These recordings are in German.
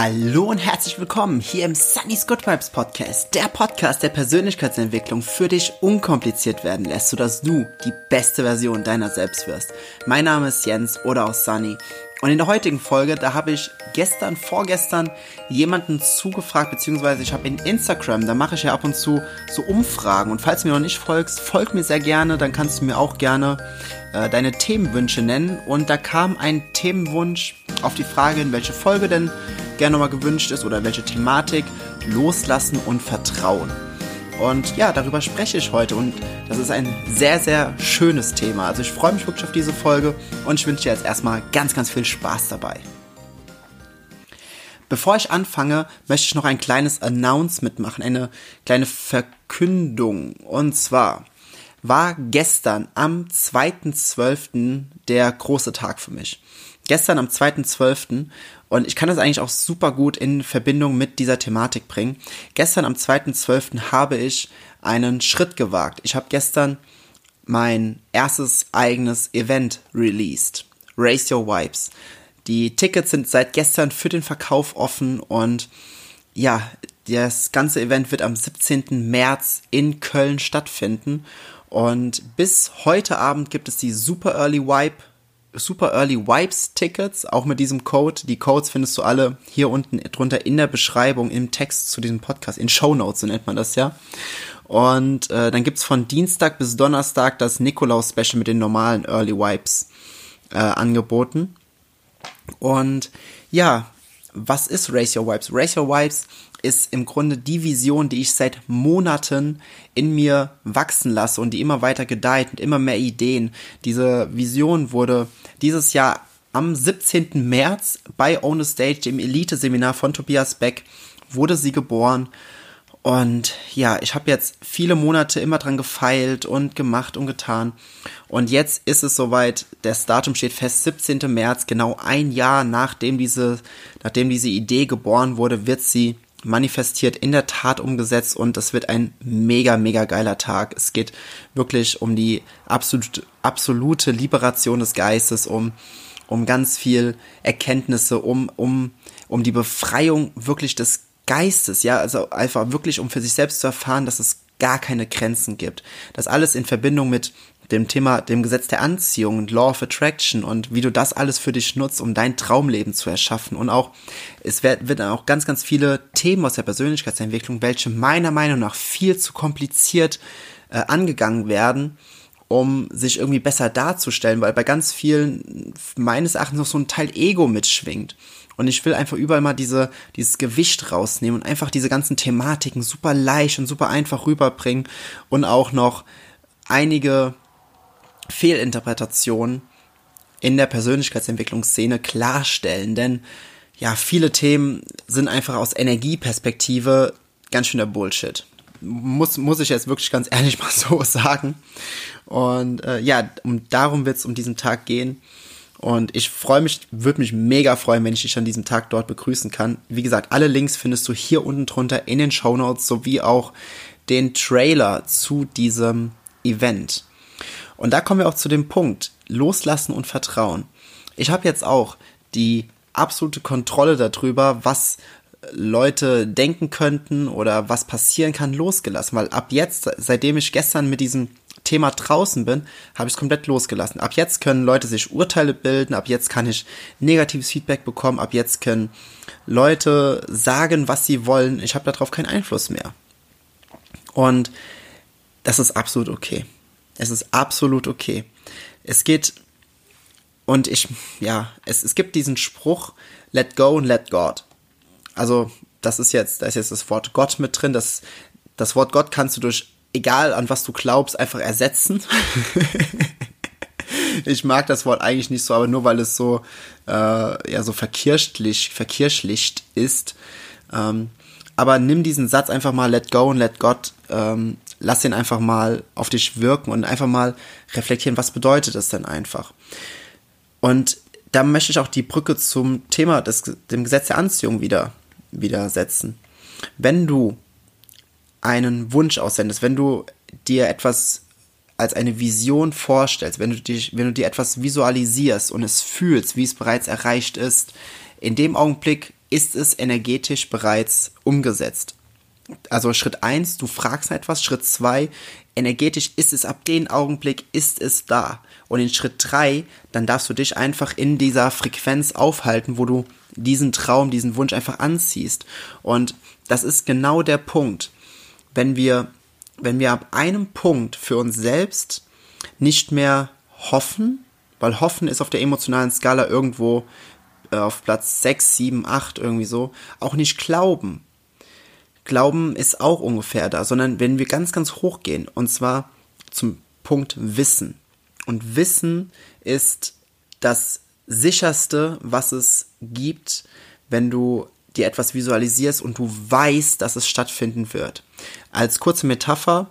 Hallo und herzlich willkommen hier im Sunny's Good Vibes Podcast, der Podcast der Persönlichkeitsentwicklung für dich unkompliziert werden lässt, sodass du die beste Version deiner selbst wirst. Mein Name ist Jens oder auch Sunny und in der heutigen Folge, da habe ich gestern, vorgestern jemanden zugefragt, beziehungsweise ich habe in Instagram, da mache ich ja ab und zu so Umfragen. Und falls du mir noch nicht folgst, folg mir sehr gerne, dann kannst du mir auch gerne äh, deine Themenwünsche nennen. Und da kam ein Themenwunsch auf die Frage, in welche Folge denn gerne nochmal gewünscht ist oder welche Thematik. Loslassen und Vertrauen. Und ja, darüber spreche ich heute und das ist ein sehr, sehr schönes Thema. Also ich freue mich wirklich auf diese Folge und ich wünsche dir jetzt erstmal ganz, ganz viel Spaß dabei. Bevor ich anfange, möchte ich noch ein kleines Announcement machen, eine kleine Verkündung. Und zwar war gestern am 2.12. der große Tag für mich. Gestern am 2.12. Und ich kann das eigentlich auch super gut in Verbindung mit dieser Thematik bringen. Gestern am 2.12. habe ich einen Schritt gewagt. Ich habe gestern mein erstes eigenes Event released. Raise Your Vibes. Die Tickets sind seit gestern für den Verkauf offen und ja, das ganze Event wird am 17. März in Köln stattfinden. Und bis heute Abend gibt es die Super Early Vibe Super Early Wipes Tickets, auch mit diesem Code. Die Codes findest du alle hier unten drunter in der Beschreibung, im Text zu diesem Podcast, in Show Notes, so nennt man das ja. Und äh, dann gibt's von Dienstag bis Donnerstag das Nikolaus-Special mit den normalen Early Wipes äh, angeboten. Und ja, was ist Your Wipes? Your Wipes ist im Grunde die Vision, die ich seit Monaten in mir wachsen lasse und die immer weiter gedeiht und immer mehr Ideen. Diese Vision wurde dieses Jahr am 17. März bei Own a Stage, dem Elite-Seminar von Tobias Beck, wurde sie geboren. Und ja, ich habe jetzt viele Monate immer dran gefeilt und gemacht und getan. Und jetzt ist es soweit, das Datum steht fest, 17. März, genau ein Jahr nachdem diese, nachdem diese Idee geboren wurde, wird sie manifestiert, in der Tat umgesetzt und das wird ein mega, mega geiler Tag. Es geht wirklich um die absolute, absolute Liberation des Geistes, um, um ganz viel Erkenntnisse, um, um, um die Befreiung wirklich des Geistes, ja, also einfach wirklich, um für sich selbst zu erfahren, dass es gar keine Grenzen gibt. Das alles in Verbindung mit dem Thema, dem Gesetz der Anziehung und Law of Attraction und wie du das alles für dich nutzt, um dein Traumleben zu erschaffen. Und auch, es wird, wird auch ganz, ganz viele Themen aus der Persönlichkeitsentwicklung, welche meiner Meinung nach viel zu kompliziert äh, angegangen werden, um sich irgendwie besser darzustellen, weil bei ganz vielen meines Erachtens noch so ein Teil Ego mitschwingt. Und ich will einfach überall mal diese, dieses Gewicht rausnehmen und einfach diese ganzen Thematiken super leicht und super einfach rüberbringen und auch noch einige Fehlinterpretationen in der Persönlichkeitsentwicklungsszene klarstellen, denn ja, viele Themen sind einfach aus Energieperspektive ganz schön der Bullshit. Muss, muss ich jetzt wirklich ganz ehrlich mal so sagen. Und äh, ja, um, darum wird es um diesen Tag gehen. Und ich freue mich, würde mich mega freuen, wenn ich dich an diesem Tag dort begrüßen kann. Wie gesagt, alle Links findest du hier unten drunter in den Show Notes sowie auch den Trailer zu diesem Event. Und da kommen wir auch zu dem Punkt, loslassen und vertrauen. Ich habe jetzt auch die absolute Kontrolle darüber, was Leute denken könnten oder was passieren kann, losgelassen. Weil ab jetzt, seitdem ich gestern mit diesem Thema draußen bin, habe ich es komplett losgelassen. Ab jetzt können Leute sich Urteile bilden, ab jetzt kann ich negatives Feedback bekommen, ab jetzt können Leute sagen, was sie wollen. Ich habe darauf keinen Einfluss mehr. Und das ist absolut okay. Es ist absolut okay. Es geht, und ich, ja, es, es gibt diesen Spruch, let go and let God. Also, das ist jetzt, da ist jetzt das Wort Gott mit drin. Das, das Wort Gott kannst du durch, egal an was du glaubst, einfach ersetzen. ich mag das Wort eigentlich nicht so, aber nur weil es so, äh, ja, so verkirschlich, verkirschlicht ist. Ähm, aber nimm diesen Satz einfach mal, let go and let God, ähm, lass ihn einfach mal auf dich wirken und einfach mal reflektieren, was bedeutet das denn einfach. Und da möchte ich auch die Brücke zum Thema des dem Gesetz der Anziehung wieder, wieder setzen. Wenn du einen Wunsch aussendest, wenn du dir etwas als eine Vision vorstellst, wenn du dich, wenn du dir etwas visualisierst und es fühlst, wie es bereits erreicht ist, in dem Augenblick ist es energetisch bereits umgesetzt. Also Schritt eins, du fragst etwas. Schritt zwei, energetisch ist es ab dem Augenblick, ist es da. Und in Schritt drei, dann darfst du dich einfach in dieser Frequenz aufhalten, wo du diesen Traum, diesen Wunsch einfach anziehst. Und das ist genau der Punkt. Wenn wir, wenn wir ab einem Punkt für uns selbst nicht mehr hoffen, weil hoffen ist auf der emotionalen Skala irgendwo äh, auf Platz 6, 7, 8 irgendwie so, auch nicht glauben. Glauben ist auch ungefähr da, sondern wenn wir ganz, ganz hoch gehen, und zwar zum Punkt Wissen. Und Wissen ist das sicherste, was es gibt, wenn du dir etwas visualisierst und du weißt, dass es stattfinden wird. Als kurze Metapher,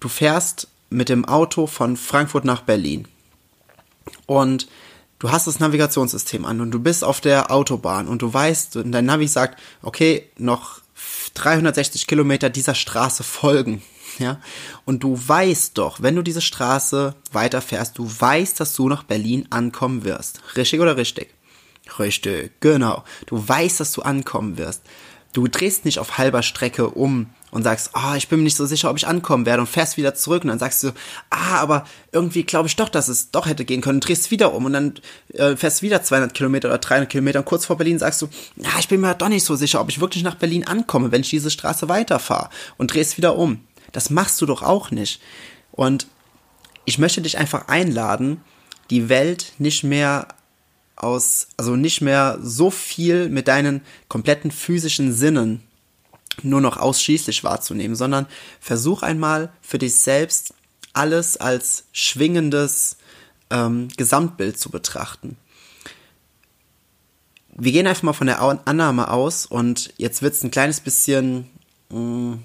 du fährst mit dem Auto von Frankfurt nach Berlin und du hast das Navigationssystem an und du bist auf der Autobahn und du weißt, und dein Navi sagt, okay, noch 360 Kilometer dieser Straße folgen. Ja, und du weißt doch, wenn du diese Straße weiterfährst, du weißt, dass du nach Berlin ankommen wirst. Richtig oder richtig? Richtig, genau. Du weißt, dass du ankommen wirst. Du drehst nicht auf halber Strecke um und sagst, ah, oh, ich bin mir nicht so sicher, ob ich ankommen werde und fährst wieder zurück und dann sagst du, ah, aber irgendwie glaube ich doch, dass es doch hätte gehen können und drehst wieder um und dann äh, fährst wieder 200 Kilometer oder 300 Kilometer und kurz vor Berlin sagst du, ja, ich bin mir doch nicht so sicher, ob ich wirklich nach Berlin ankomme, wenn ich diese Straße weiterfahre und drehst wieder um. Das machst du doch auch nicht. Und ich möchte dich einfach einladen, die Welt nicht mehr aus, also nicht mehr so viel mit deinen kompletten physischen Sinnen nur noch ausschließlich wahrzunehmen, sondern versuch einmal für dich selbst alles als schwingendes ähm, Gesamtbild zu betrachten. Wir gehen einfach mal von der Annahme aus und jetzt wird es ein kleines bisschen mh, mm,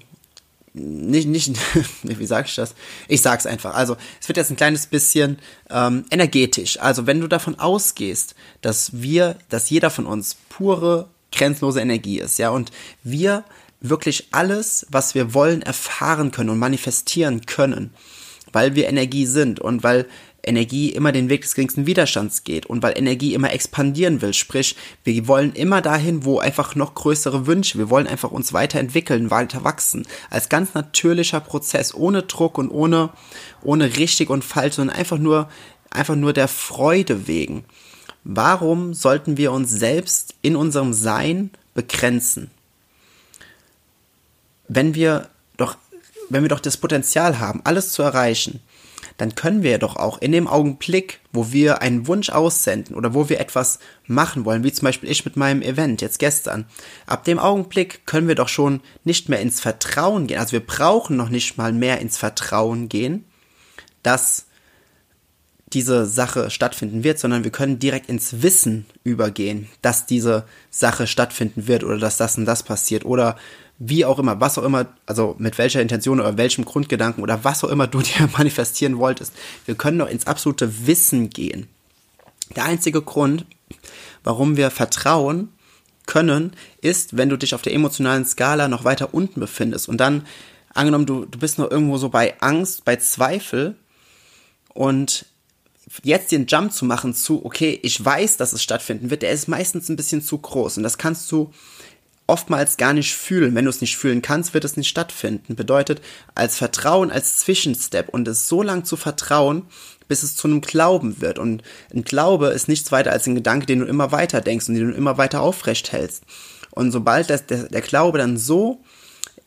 nicht, nicht, wie sage ich das? Ich sag's einfach. Also, es wird jetzt ein kleines bisschen ähm, energetisch. Also, wenn du davon ausgehst, dass wir, dass jeder von uns pure, grenzenlose Energie ist, ja, und wir wirklich alles, was wir wollen, erfahren können und manifestieren können, weil wir Energie sind und weil Energie immer den Weg des geringsten Widerstands geht und weil Energie immer expandieren will. Sprich, wir wollen immer dahin, wo einfach noch größere Wünsche, wir wollen einfach uns weiterentwickeln, weiter wachsen. Als ganz natürlicher Prozess, ohne Druck und ohne, ohne richtig und falsch, sondern einfach nur, einfach nur der Freude wegen. Warum sollten wir uns selbst in unserem Sein begrenzen? wenn wir doch, wenn wir doch das Potenzial haben, alles zu erreichen, dann können wir doch auch in dem Augenblick, wo wir einen Wunsch aussenden oder wo wir etwas machen wollen, wie zum Beispiel ich mit meinem Event jetzt gestern, ab dem Augenblick können wir doch schon nicht mehr ins Vertrauen gehen. Also wir brauchen noch nicht mal mehr ins Vertrauen gehen, dass diese Sache stattfinden wird, sondern wir können direkt ins Wissen übergehen, dass diese Sache stattfinden wird oder dass das und das passiert oder wie auch immer, was auch immer, also mit welcher Intention oder welchem Grundgedanken oder was auch immer du dir manifestieren wolltest. Wir können doch ins absolute Wissen gehen. Der einzige Grund, warum wir vertrauen können, ist, wenn du dich auf der emotionalen Skala noch weiter unten befindest und dann, angenommen, du, du bist noch irgendwo so bei Angst, bei Zweifel und jetzt den Jump zu machen zu, okay, ich weiß, dass es stattfinden wird, der ist meistens ein bisschen zu groß und das kannst du oftmals gar nicht fühlen. Wenn du es nicht fühlen kannst, wird es nicht stattfinden. Bedeutet, als Vertrauen, als Zwischenstep und es so lang zu vertrauen, bis es zu einem Glauben wird. Und ein Glaube ist nichts weiter als ein Gedanke, den du immer weiter denkst und den du immer weiter aufrecht hältst. Und sobald das, der, der Glaube dann so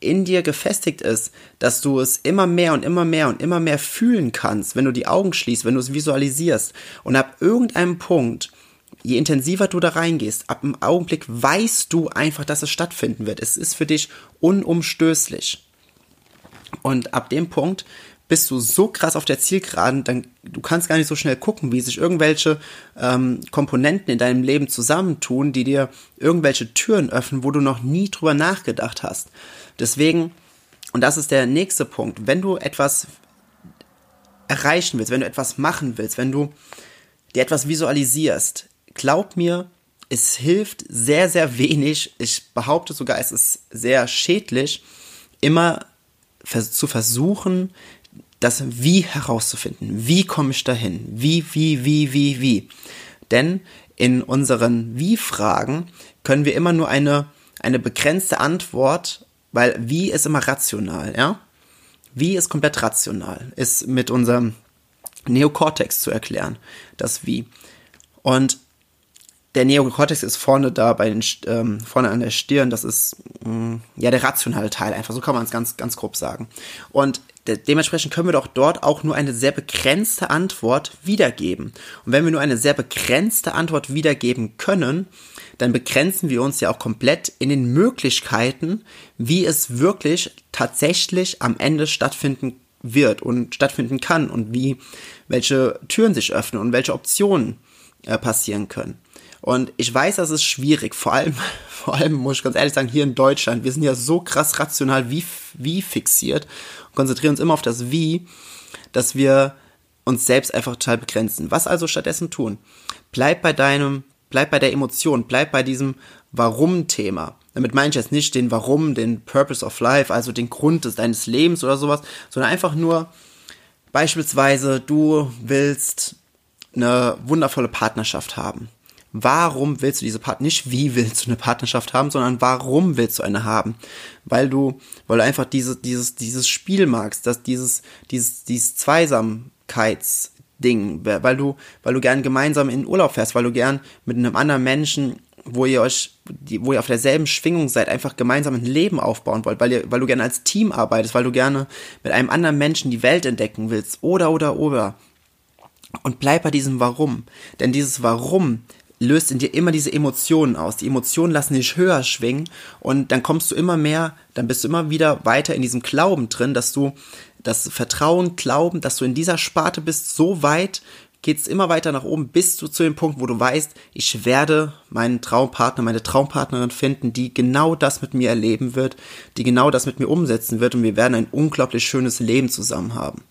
in dir gefestigt ist, dass du es immer mehr und immer mehr und immer mehr fühlen kannst, wenn du die Augen schließt, wenn du es visualisierst und ab irgendeinem Punkt je intensiver du da reingehst, ab dem Augenblick weißt du einfach, dass es stattfinden wird. Es ist für dich unumstößlich. Und ab dem Punkt bist du so krass auf der Zielgeraden, dann du kannst gar nicht so schnell gucken, wie sich irgendwelche ähm, Komponenten in deinem Leben zusammentun, die dir irgendwelche Türen öffnen, wo du noch nie drüber nachgedacht hast. Deswegen, und das ist der nächste Punkt, wenn du etwas erreichen willst, wenn du etwas machen willst, wenn du dir etwas visualisierst, glaub mir, es hilft sehr, sehr wenig. Ich behaupte sogar, es ist sehr schädlich, immer zu versuchen, das Wie herauszufinden. Wie komme ich dahin? Wie, wie, wie, wie, wie? Denn in unseren Wie-Fragen können wir immer nur eine, eine begrenzte Antwort, weil Wie ist immer rational, ja? Wie ist komplett rational, ist mit unserem Neokortex zu erklären, das Wie. Und der Neokortex ist vorne da bei den ähm, vorne an der Stirn, das ist mh, mm, ja der rationale Teil einfach, so kann man es ganz ganz grob sagen. Und de dementsprechend können wir doch dort auch nur eine sehr begrenzte Antwort wiedergeben. Und wenn wir nur eine sehr begrenzte Antwort wiedergeben können, dann begrenzen wir uns ja auch komplett in den Möglichkeiten, wie es wirklich tatsächlich am Ende stattfinden wird und stattfinden kann und wie welche Türen sich öffnen und welche Optionen äh, passieren können. Und ich weiß, das ist schwierig, vor allem, vor allem muss ich ganz ehrlich sagen, hier in Deutschland, wir sind ja so krass rational wie, wie fixiert konzentrieren uns immer auf das Wie, dass wir uns selbst einfach total begrenzen. Was also stattdessen tun? Bleib bei deinem, bleib bei der Emotion, bleib bei diesem Warum-Thema. Damit meine ich jetzt nicht den Warum, den Purpose of Life, also den Grund des, deines Lebens oder sowas, sondern einfach nur beispielsweise, du willst eine wundervolle Partnerschaft haben warum willst du diese Partnerschaft, nicht wie willst du eine Partnerschaft haben, sondern warum willst du eine haben? Weil du, weil du einfach diese, dieses, dieses Spiel magst, dass dieses, dieses, dieses Zweisamkeitsding, weil du, weil du gern gemeinsam in Urlaub fährst, weil du gern mit einem anderen Menschen wo ihr euch, wo ihr auf derselben Schwingung seid, einfach gemeinsam ein Leben aufbauen wollt, weil ihr, weil du gerne als Team arbeitest, weil du gerne mit einem anderen Menschen die Welt entdecken willst, oder, oder, oder. Und bleib bei diesem Warum. Denn dieses Warum löst in dir immer diese Emotionen aus. Die Emotionen lassen dich höher schwingen und dann kommst du immer mehr, dann bist du immer wieder weiter in diesem Glauben drin, dass du das Vertrauen, Glauben, dass du in dieser Sparte bist, so weit geht es immer weiter nach oben, bis du zu dem Punkt, wo du weißt, ich werde meinen Traumpartner, meine Traumpartnerin finden, die genau das mit mir erleben wird, die genau das mit mir umsetzen wird und wir werden ein unglaublich schönes Leben zusammen haben.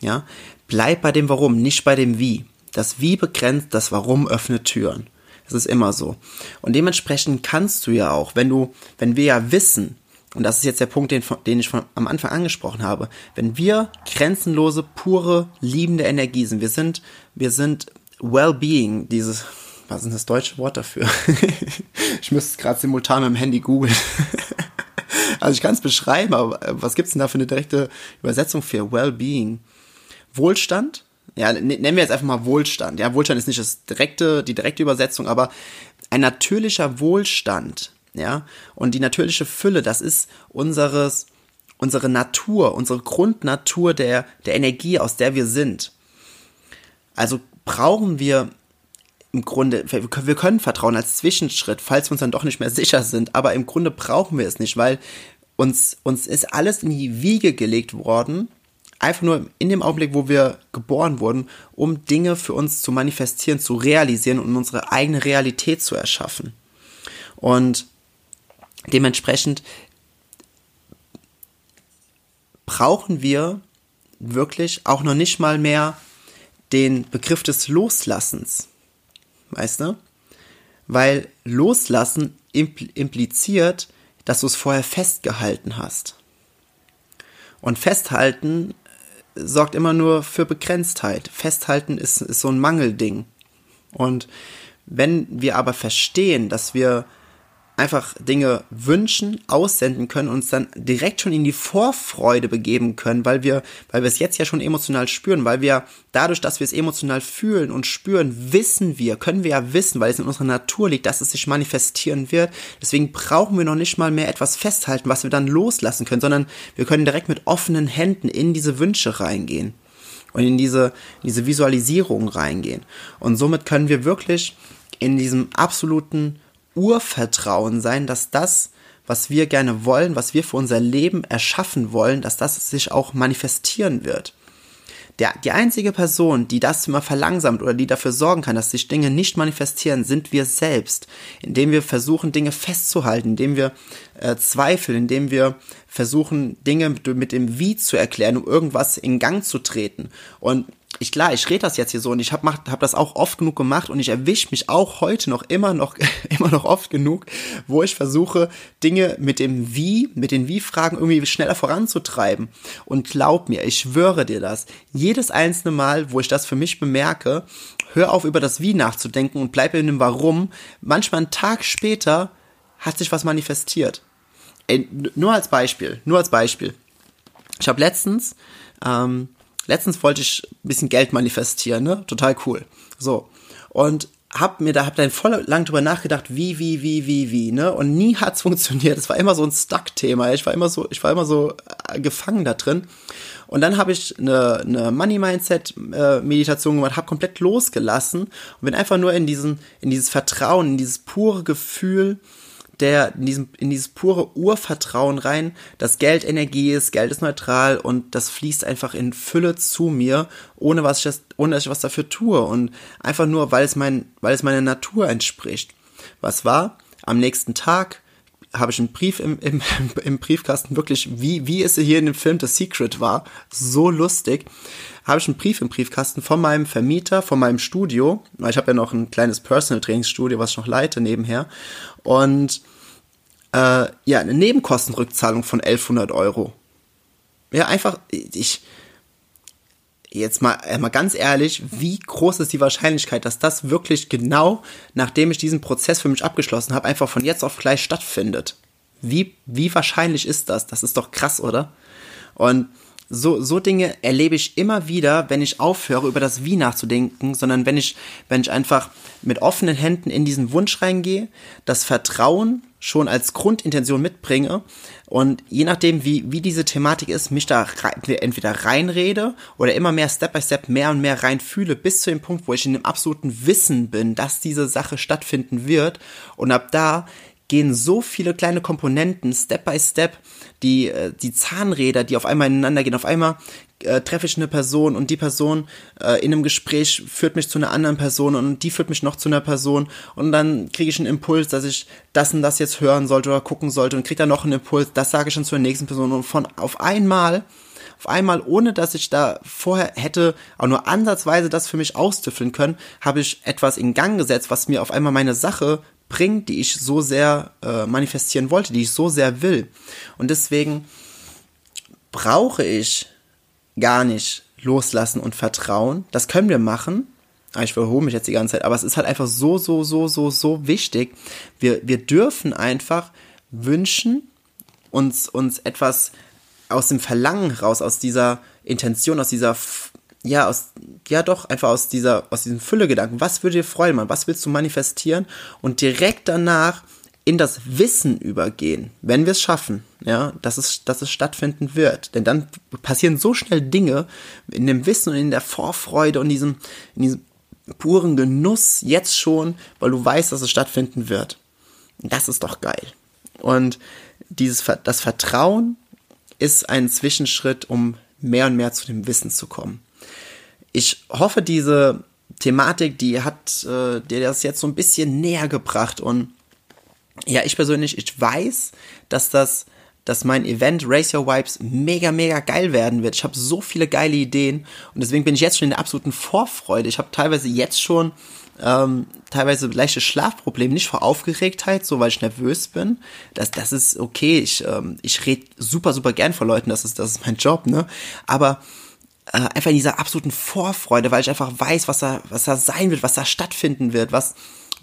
Ja, bleib bei dem Warum, nicht bei dem Wie. Das Wie begrenzt, das Warum öffnet Türen. Das ist immer so. Und dementsprechend kannst du ja auch, wenn du, wenn wir ja wissen, und das ist jetzt der Punkt, den, den ich von, am Anfang angesprochen habe, wenn wir grenzenlose, pure, liebende Energie sind, wir sind, wir sind Well-Being, dieses, was ist das deutsche Wort dafür? ich müsste es gerade simultan mit dem Handy googeln. also ich kann es beschreiben, aber was gibt es denn da für eine direkte Übersetzung für Well-Being? Wohlstand? Ja, nennen wir jetzt einfach mal Wohlstand. Ja, Wohlstand ist nicht das direkte, die direkte Übersetzung, aber ein natürlicher Wohlstand, ja, und die natürliche Fülle, das ist unseres, unsere Natur, unsere Grundnatur der, der Energie, aus der wir sind. Also brauchen wir im Grunde, wir können Vertrauen als Zwischenschritt, falls wir uns dann doch nicht mehr sicher sind, aber im Grunde brauchen wir es nicht, weil uns, uns ist alles in die Wiege gelegt worden, einfach nur in dem Augenblick, wo wir geboren wurden, um Dinge für uns zu manifestieren, zu realisieren und unsere eigene Realität zu erschaffen. Und dementsprechend brauchen wir wirklich auch noch nicht mal mehr den Begriff des Loslassens. Weißt du? Weil Loslassen impliziert, dass du es vorher festgehalten hast. Und festhalten sorgt immer nur für Begrenztheit. Festhalten ist, ist so ein Mangelding. Und wenn wir aber verstehen, dass wir einfach Dinge wünschen, aussenden können, uns dann direkt schon in die Vorfreude begeben können, weil wir, weil wir es jetzt ja schon emotional spüren, weil wir dadurch, dass wir es emotional fühlen und spüren, wissen wir, können wir ja wissen, weil es in unserer Natur liegt, dass es sich manifestieren wird. Deswegen brauchen wir noch nicht mal mehr etwas festhalten, was wir dann loslassen können, sondern wir können direkt mit offenen Händen in diese Wünsche reingehen und in diese, diese Visualisierung reingehen. Und somit können wir wirklich in diesem absoluten Urvertrauen sein, dass das, was wir gerne wollen, was wir für unser Leben erschaffen wollen, dass das sich auch manifestieren wird. Der, die einzige Person, die das immer verlangsamt oder die dafür sorgen kann, dass sich Dinge nicht manifestieren, sind wir selbst, indem wir versuchen, Dinge festzuhalten, indem wir äh, zweifeln, indem wir versuchen, Dinge mit, mit dem Wie zu erklären, um irgendwas in Gang zu treten. Und ich klar, ich rede das jetzt hier so und ich habe hab das auch oft genug gemacht und ich erwische mich auch heute noch immer noch immer noch oft genug, wo ich versuche Dinge mit dem Wie, mit den Wie-Fragen irgendwie schneller voranzutreiben. Und glaub mir, ich schwöre dir das, jedes einzelne Mal, wo ich das für mich bemerke, hör auf über das Wie nachzudenken und bleib in dem Warum. Manchmal einen Tag später hat sich was manifestiert. Ey, nur als Beispiel, nur als Beispiel. Ich habe letztens ähm, letztens wollte ich ein bisschen Geld manifestieren, ne? Total cool. So. Und hab mir da hab dann voll lang drüber nachgedacht, wie wie wie wie wie, ne? Und nie hat's funktioniert. Es war immer so ein Stuck Thema. Ich war immer so ich war immer so äh, gefangen da drin. Und dann habe ich eine, eine Money Mindset äh, gemacht, habe komplett losgelassen und bin einfach nur in diesen in dieses Vertrauen, in dieses pure Gefühl der in, diesem, in dieses pure Urvertrauen rein, dass Geld Energie ist, Geld ist neutral und das fließt einfach in Fülle zu mir, ohne was ich das, ohne dass ich was dafür tue und einfach nur, weil es mein, weil es meiner Natur entspricht. Was war? Am nächsten Tag habe ich einen Brief im, im, im Briefkasten, wirklich, wie, wie es hier in dem Film The Secret war, so lustig, habe ich einen Brief im Briefkasten von meinem Vermieter, von meinem Studio, weil ich habe ja noch ein kleines Personal Trainingsstudio, was ich noch leite nebenher, und äh, ja, eine Nebenkostenrückzahlung von 1100 Euro. Ja, einfach, ich, jetzt mal, äh, mal ganz ehrlich, wie groß ist die Wahrscheinlichkeit, dass das wirklich genau, nachdem ich diesen Prozess für mich abgeschlossen habe, einfach von jetzt auf gleich stattfindet? Wie, wie wahrscheinlich ist das? Das ist doch krass, oder? Und so, so Dinge erlebe ich immer wieder, wenn ich aufhöre, über das Wie nachzudenken, sondern wenn ich, wenn ich einfach mit offenen Händen in diesen Wunsch reingehe, das Vertrauen schon als Grundintention mitbringe und je nachdem, wie, wie diese Thematik ist, mich da rein, entweder reinrede oder immer mehr Step by Step mehr und mehr reinfühle, bis zu dem Punkt, wo ich in dem absoluten Wissen bin, dass diese Sache stattfinden wird und ab da gehen so viele kleine Komponenten Step by Step, die, äh, die Zahnräder, die auf einmal ineinander gehen. Auf einmal äh, treffe ich eine Person und die Person äh, in einem Gespräch führt mich zu einer anderen Person und die führt mich noch zu einer Person und dann kriege ich einen Impuls, dass ich das und das jetzt hören sollte oder gucken sollte und kriege dann noch einen Impuls, das sage ich dann zur nächsten Person und von auf einmal auf einmal, ohne dass ich da vorher hätte auch nur ansatzweise das für mich austüffeln können, habe ich etwas in Gang gesetzt, was mir auf einmal meine Sache bringt, die ich so sehr äh, manifestieren wollte, die ich so sehr will. Und deswegen brauche ich gar nicht loslassen und vertrauen. Das können wir machen. Ah, ich verhole mich jetzt die ganze Zeit, aber es ist halt einfach so, so, so, so, so wichtig. Wir, wir dürfen einfach wünschen, uns, uns etwas aus dem Verlangen raus, aus dieser Intention, aus dieser ja, aus, ja doch, einfach aus dieser, aus diesem Füllegedanken. Was würde dir freuen, Mann? Was willst du manifestieren? Und direkt danach in das Wissen übergehen, wenn wir es schaffen, ja, dass es, dass es stattfinden wird. Denn dann passieren so schnell Dinge in dem Wissen und in der Vorfreude und diesem, in diesem puren Genuss jetzt schon, weil du weißt, dass es stattfinden wird. Das ist doch geil. Und dieses, das Vertrauen ist ein Zwischenschritt, um mehr und mehr zu dem Wissen zu kommen ich hoffe, diese Thematik, die hat äh, dir das jetzt so ein bisschen näher gebracht und ja, ich persönlich, ich weiß, dass das, dass mein Event Race Your Vibes mega, mega geil werden wird. Ich habe so viele geile Ideen und deswegen bin ich jetzt schon in der absoluten Vorfreude. Ich habe teilweise jetzt schon ähm, teilweise leichte Schlafprobleme, nicht vor Aufgeregtheit, so weil ich nervös bin. Das, das ist okay. Ich, ähm, ich rede super, super gern vor Leuten, das ist, das ist mein Job, ne? Aber äh, einfach in dieser absoluten Vorfreude, weil ich einfach weiß, was da, was da sein wird, was da stattfinden wird, was,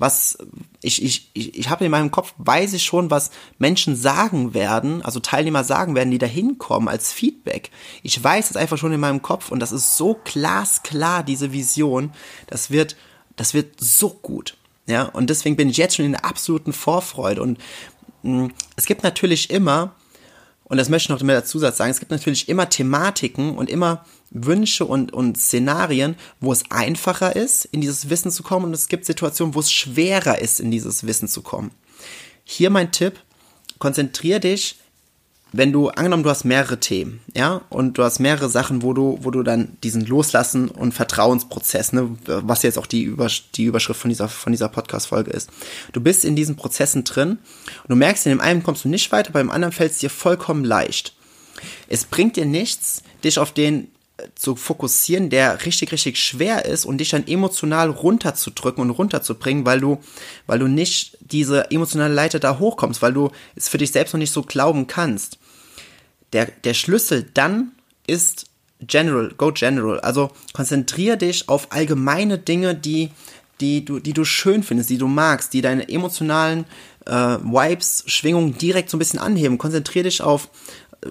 was ich, ich, ich, ich habe in meinem Kopf, weiß ich schon, was Menschen sagen werden, also Teilnehmer sagen werden, die da hinkommen als Feedback. Ich weiß es einfach schon in meinem Kopf und das ist so glasklar, diese Vision. Das wird, das wird so gut. Ja, und deswegen bin ich jetzt schon in der absoluten Vorfreude. Und mh, mm, es gibt natürlich immer, und das möchte ich noch mehr dazu sagen, es gibt natürlich immer Thematiken und immer Wünsche und, und Szenarien, wo es einfacher ist, in dieses Wissen zu kommen und es gibt Situationen, wo es schwerer ist, in dieses Wissen zu kommen. Hier mein Tipp, konzentrier dich, wenn du, angenommen, du hast mehrere Themen, ja, und du hast mehrere Sachen, wo du, wo du dann diesen Loslassen und Vertrauensprozess, ne, was jetzt auch die, Übersch die Überschrift von dieser, von dieser Podcast-Folge ist. Du bist in diesen Prozessen drin und du merkst, in dem einen kommst du nicht weiter, beim anderen fällt es dir vollkommen leicht. Es bringt dir nichts, dich auf den zu fokussieren, der richtig, richtig schwer ist und dich dann emotional runterzudrücken und runterzubringen, weil du, weil du nicht diese emotionale Leiter da hochkommst, weil du es für dich selbst noch nicht so glauben kannst. Der, der Schlüssel dann ist General, go General. Also konzentriere dich auf allgemeine Dinge, die, die, du, die du schön findest, die du magst, die deine emotionalen äh, Vibes, Schwingungen direkt so ein bisschen anheben. Konzentriere dich auf,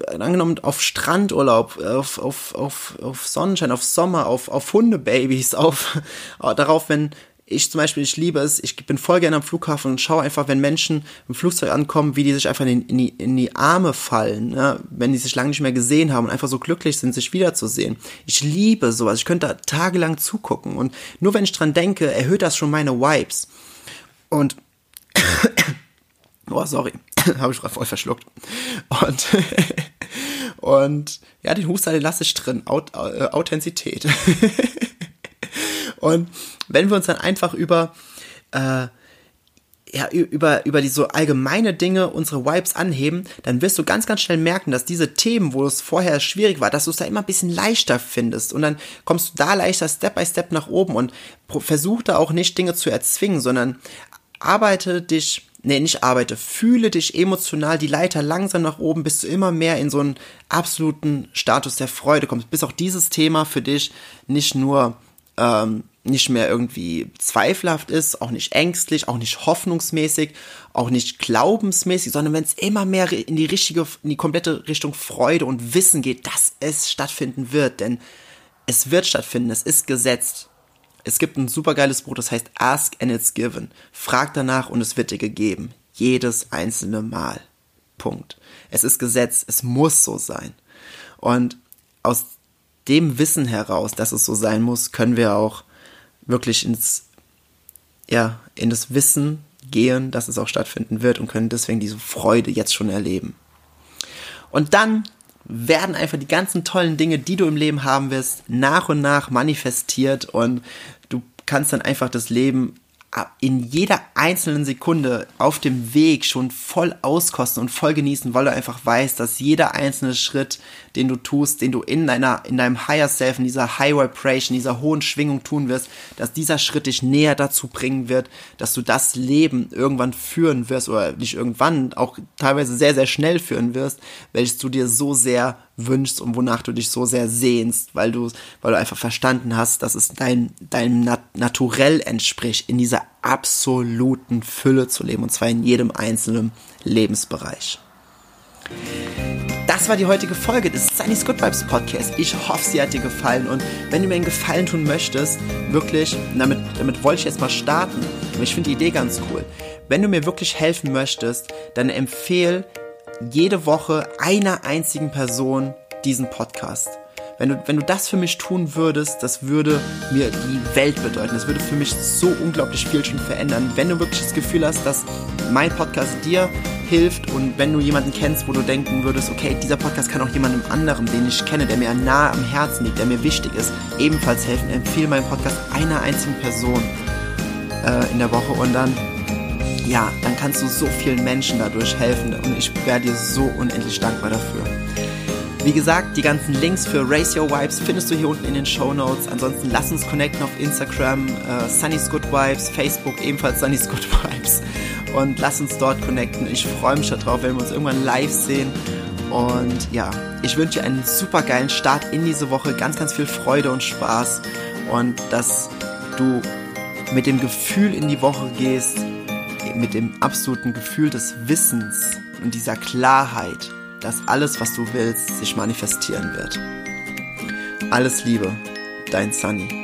angenommen auf Strandurlaub, auf, auf, auf, auf Sonnenschein, auf Sommer, auf, auf Hundebabys, auf äh, darauf, wenn ich zum Beispiel, ich liebe es, ich bin voll gerne am Flughafen und schaue einfach, wenn Menschen im Flugzeug ankommen, wie die sich einfach in, die, in die Arme fallen, ne? wenn die sich lange nicht mehr gesehen haben und einfach so glücklich sind, sich wiederzusehen. Ich liebe sowas, ich könnte da tagelang zugucken und nur wenn ich dran denke, erhöht das schon meine Vibes. Und, oh, sorry, habe ich voll verschluckt. Und, und ja, den den lasse ich drin, Aut, äh, Authentizität. Und wenn wir uns dann einfach über, äh, ja, über, über die so allgemeine Dinge unsere Vibes anheben, dann wirst du ganz, ganz schnell merken, dass diese Themen, wo es vorher schwierig war, dass du es da immer ein bisschen leichter findest und dann kommst du da leichter Step by Step nach oben und versuch da auch nicht Dinge zu erzwingen, sondern arbeite dich, nee, nicht arbeite, fühle dich emotional die Leiter langsam nach oben, bis du immer mehr in so einen absoluten Status der Freude kommst, bis auch dieses Thema für dich nicht nur ähm, nicht mehr irgendwie zweifelhaft ist, auch nicht ängstlich, auch nicht hoffnungsmäßig, auch nicht glaubensmäßig, sondern wenn es immer mehr in die richtige, in die komplette Richtung Freude und Wissen geht, dass es stattfinden wird, denn es wird stattfinden, es ist gesetzt. Es gibt ein supergeiles Buch, das heißt Ask and It's Given. Frag danach und es wird dir gegeben. Jedes einzelne Mal. Punkt. Es ist Gesetz, es muss so sein. Und aus dem Wissen heraus, dass es so sein muss, können wir auch wirklich ins, ja, in das Wissen gehen, dass es auch stattfinden wird und können deswegen diese Freude jetzt schon erleben. Und dann werden einfach die ganzen tollen Dinge, die du im Leben haben wirst, nach und nach manifestiert und du kannst dann einfach das Leben in jeder einzelnen Sekunde auf dem Weg schon voll auskosten und voll genießen, weil du einfach weißt, dass jeder einzelne Schritt, den du tust, den du in deiner, in deinem Higher Self, in dieser High Vibration, dieser hohen Schwingung tun wirst, dass dieser Schritt dich näher dazu bringen wird, dass du das Leben irgendwann führen wirst oder nicht irgendwann, auch teilweise sehr, sehr schnell führen wirst, welches du dir so sehr wünschst und wonach du dich so sehr sehnst, weil du, weil du einfach verstanden hast, dass es dein, deinem Nat Naturell entspricht, in dieser absoluten Fülle zu leben und zwar in jedem einzelnen Lebensbereich. Das war die heutige Folge des Sunny's Good Vibes Podcast. Ich hoffe, sie hat dir gefallen und wenn du mir einen Gefallen tun möchtest, wirklich, damit, damit wollte ich jetzt mal starten, und ich finde die Idee ganz cool. Wenn du mir wirklich helfen möchtest, dann empfehle jede Woche einer einzigen Person diesen Podcast. Wenn du, wenn du das für mich tun würdest, das würde mir die Welt bedeuten. Das würde für mich so unglaublich viel schon verändern. Wenn du wirklich das Gefühl hast, dass mein Podcast dir hilft und wenn du jemanden kennst, wo du denken würdest, okay, dieser Podcast kann auch jemandem anderen, den ich kenne, der mir nahe am Herzen liegt, der mir wichtig ist, ebenfalls helfen, empfehle meinen Podcast einer einzigen Person äh, in der Woche und dann ja, dann kannst du so vielen Menschen dadurch helfen und ich wäre dir so unendlich dankbar dafür. Wie gesagt, die ganzen Links für Race Your Vibes findest du hier unten in den Show Notes. Ansonsten lass uns connecten auf Instagram, äh, Sunny's Good Vibes, Facebook ebenfalls Sunny's Good Vibes und lass uns dort connecten. Ich freue mich darauf, wenn wir uns irgendwann live sehen. Und ja, ich wünsche dir einen super geilen Start in diese Woche, ganz, ganz viel Freude und Spaß und dass du mit dem Gefühl in die Woche gehst, mit dem absoluten Gefühl des Wissens und dieser Klarheit, dass alles, was du willst, sich manifestieren wird. Alles Liebe, dein Sunny.